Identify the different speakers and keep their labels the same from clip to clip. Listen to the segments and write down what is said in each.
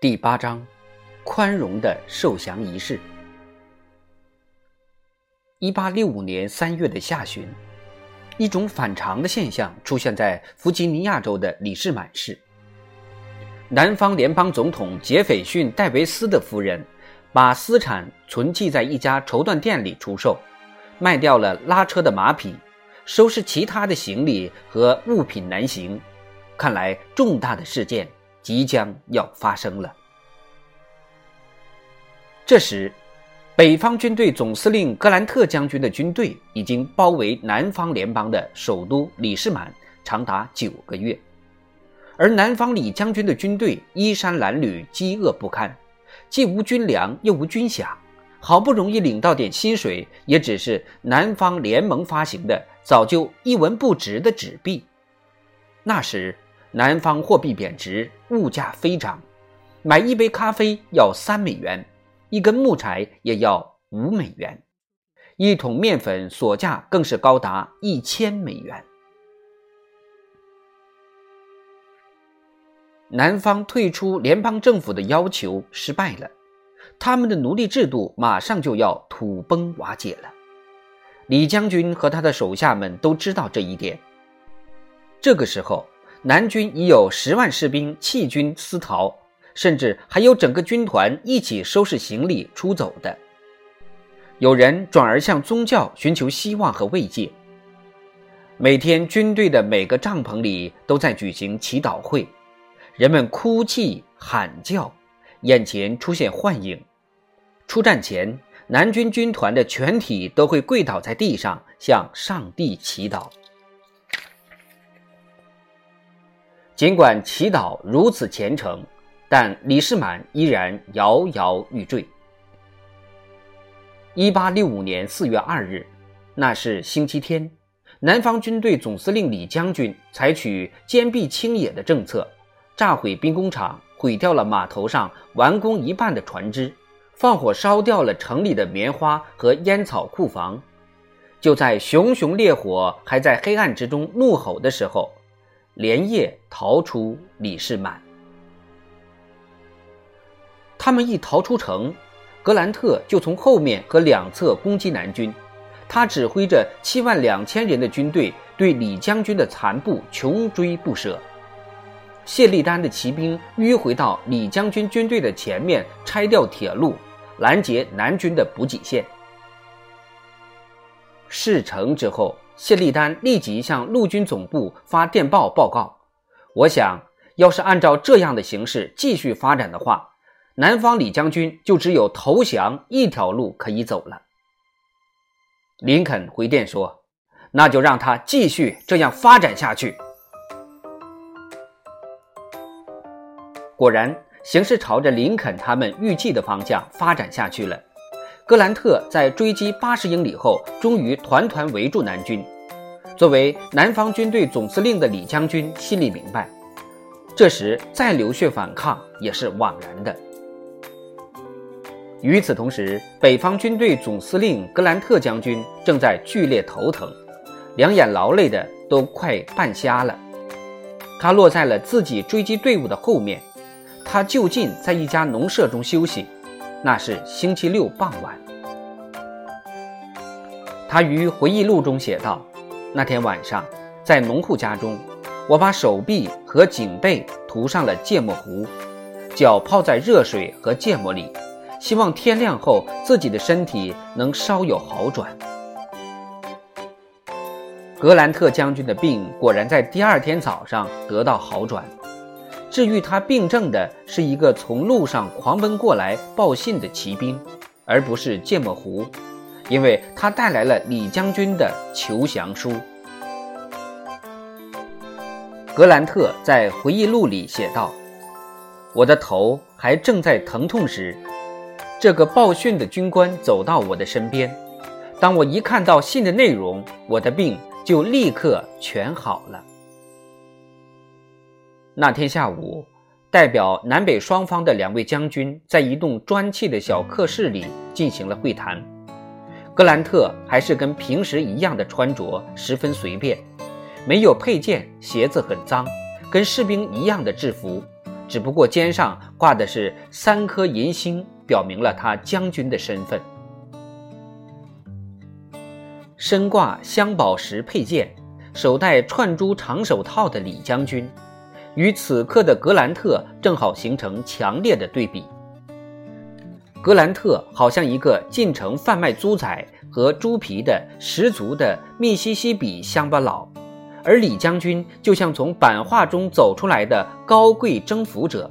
Speaker 1: 第八章，宽容的受降仪式。一八六五年三月的下旬，一种反常的现象出现在弗吉尼亚州的里士满市。南方联邦总统杰斐逊·戴维斯的夫人把私产存寄在一家绸缎店里出售，卖掉了拉车的马匹，收拾其他的行李和物品南行。看来重大的事件。即将要发生了。这时，北方军队总司令格兰特将军的军队已经包围南方联邦的首都里士满，长达九个月。而南方李将军的军队衣衫褴褛，饥饿不堪，既无军粮又无军饷，好不容易领到点薪水，也只是南方联盟发行的早就一文不值的纸币。那时。南方货币贬值，物价飞涨，买一杯咖啡要三美元，一根木柴也要五美元，一桶面粉所价更是高达一千美元。南方退出联邦政府的要求失败了，他们的奴隶制度马上就要土崩瓦解了。李将军和他的手下们都知道这一点。这个时候。南军已有十万士兵弃军私逃，甚至还有整个军团一起收拾行李出走的。有人转而向宗教寻求希望和慰藉。每天，军队的每个帐篷里都在举行祈祷会，人们哭泣喊叫，眼前出现幻影。出战前，南军军团的全体都会跪倒在地上，向上帝祈祷。尽管祈祷如此虔诚，但李士满依然摇摇欲坠。一八六五年四月二日，那是星期天，南方军队总司令李将军采取坚壁清野的政策，炸毁兵工厂，毁掉了码头上完工一半的船只，放火烧掉了城里的棉花和烟草库房。就在熊熊烈火还在黑暗之中怒吼的时候。连夜逃出李士满。他们一逃出城，格兰特就从后面和两侧攻击南军。他指挥着七万两千人的军队，对李将军的残部穷追不舍。谢利丹的骑兵迂回到李将军军队的前面，拆掉铁路，拦截南军的补给线。事成之后。谢立丹立即向陆军总部发电报报告。我想要是按照这样的形势继续发展的话，南方李将军就只有投降一条路可以走了。林肯回电说：“那就让他继续这样发展下去。”果然，形势朝着林肯他们预计的方向发展下去了。格兰特在追击八十英里后，终于团团围住南军。作为南方军队总司令的李将军心里明白，这时再流血反抗也是枉然的。与此同时，北方军队总司令格兰特将军正在剧烈头疼，两眼劳累的都快半瞎了。他落在了自己追击队伍的后面，他就近在一家农舍中休息。那是星期六傍晚。他于回忆录中写道：“那天晚上，在农户家中，我把手臂和颈背涂上了芥末糊，脚泡在热水和芥末里，希望天亮后自己的身体能稍有好转。”格兰特将军的病果然在第二天早上得到好转。治愈他病症的是一个从路上狂奔过来报信的骑兵，而不是芥末糊，因为他带来了李将军的求降书。格兰特在回忆录里写道：“我的头还正在疼痛时，这个报讯的军官走到我的身边。当我一看到信的内容，我的病就立刻全好了。”那天下午，代表南北双方的两位将军在一栋砖砌的小客室里进行了会谈。格兰特还是跟平时一样的穿着，十分随便，没有佩剑，鞋子很脏，跟士兵一样的制服，只不过肩上挂的是三颗银星，表明了他将军的身份。身挂镶宝石佩剑、手戴串珠长手套的李将军，与此刻的格兰特正好形成强烈的对比。格兰特好像一个进城贩卖猪仔和猪皮的十足的密西西比乡巴佬，而李将军就像从版画中走出来的高贵征服者。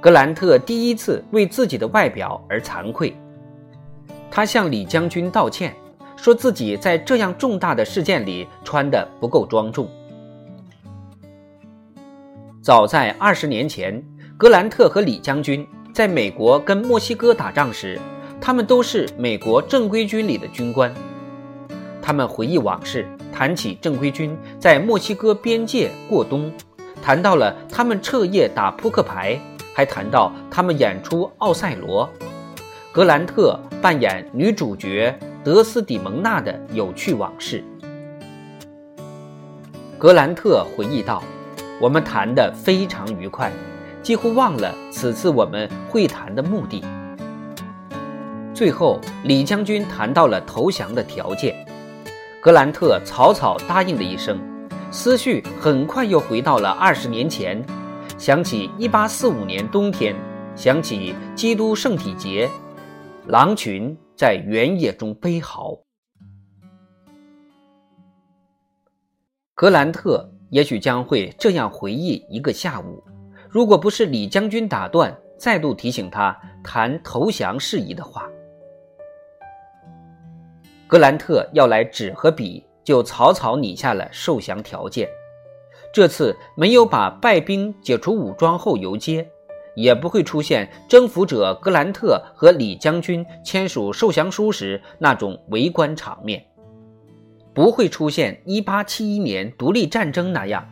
Speaker 1: 格兰特第一次为自己的外表而惭愧，他向李将军道歉。说自己在这样重大的事件里穿的不够庄重。早在二十年前，格兰特和李将军在美国跟墨西哥打仗时，他们都是美国正规军里的军官。他们回忆往事，谈起正规军在墨西哥边界过冬，谈到了他们彻夜打扑克牌，还谈到他们演出《奥赛罗》，格兰特扮演女主角。德斯蒂蒙娜的有趣往事。格兰特回忆道：“我们谈得非常愉快，几乎忘了此次我们会谈的目的。”最后，李将军谈到了投降的条件，格兰特草草答应了一声，思绪很快又回到了二十年前，想起一八四五年冬天，想起基督圣体节，狼群。在原野中悲嚎。格兰特也许将会这样回忆一个下午，如果不是李将军打断，再度提醒他谈投降事宜的话。格兰特要来纸和笔，就草草拟下了受降条件。这次没有把败兵解除武装后游街。也不会出现征服者格兰特和李将军签署受降书时那种围观场面，不会出现1871年独立战争那样，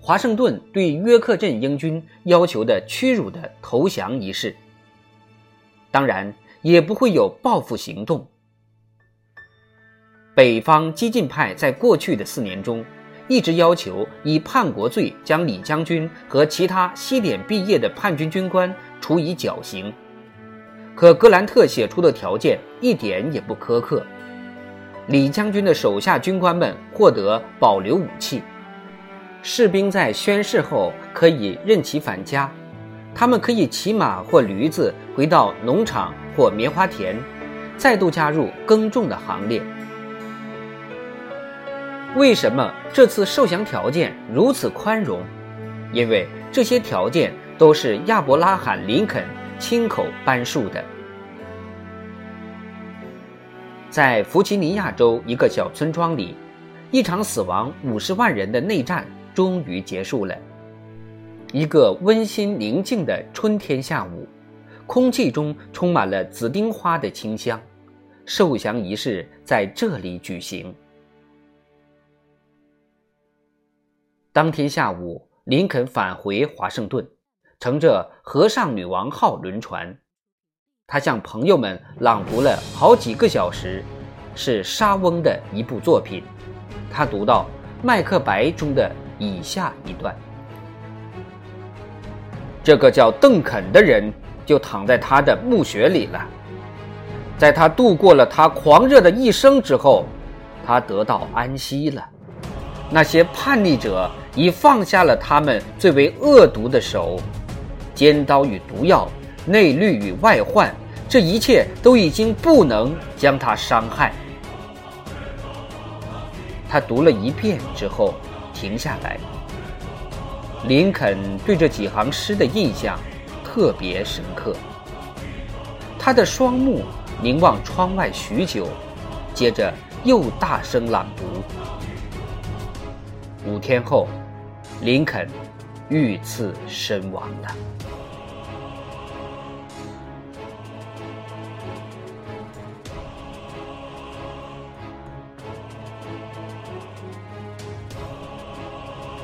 Speaker 1: 华盛顿对约克镇英军要求的屈辱的投降仪式。当然，也不会有报复行动。北方激进派在过去的四年中。一直要求以叛国罪将李将军和其他西点毕业的叛军军官处以绞刑，可格兰特写出的条件一点也不苛刻。李将军的手下军官们获得保留武器，士兵在宣誓后可以任其返家，他们可以骑马或驴子回到农场或棉花田，再度加入耕种的行列。为什么这次受降条件如此宽容？因为这些条件都是亚伯拉罕·林肯亲口颁述的。在弗吉尼亚州一个小村庄里，一场死亡五十万人的内战终于结束了。一个温馨宁静的春天下午，空气中充满了紫丁花的清香。受降仪式在这里举行。当天下午，林肯返回华盛顿，乘着“和尚女王号”轮船。他向朋友们朗读了好几个小时，是莎翁的一部作品。他读到《麦克白》中的以下一段：“这个叫邓肯的人就躺在他的墓穴里了。在他度过了他狂热的一生之后，他得到安息了。那些叛逆者。”已放下了他们最为恶毒的手，尖刀与毒药，内律与外患，这一切都已经不能将他伤害。他读了一遍之后，停下来。林肯对这几行诗的印象特别深刻。他的双目凝望窗外许久，接着又大声朗读。五天后。林肯遇刺身亡了。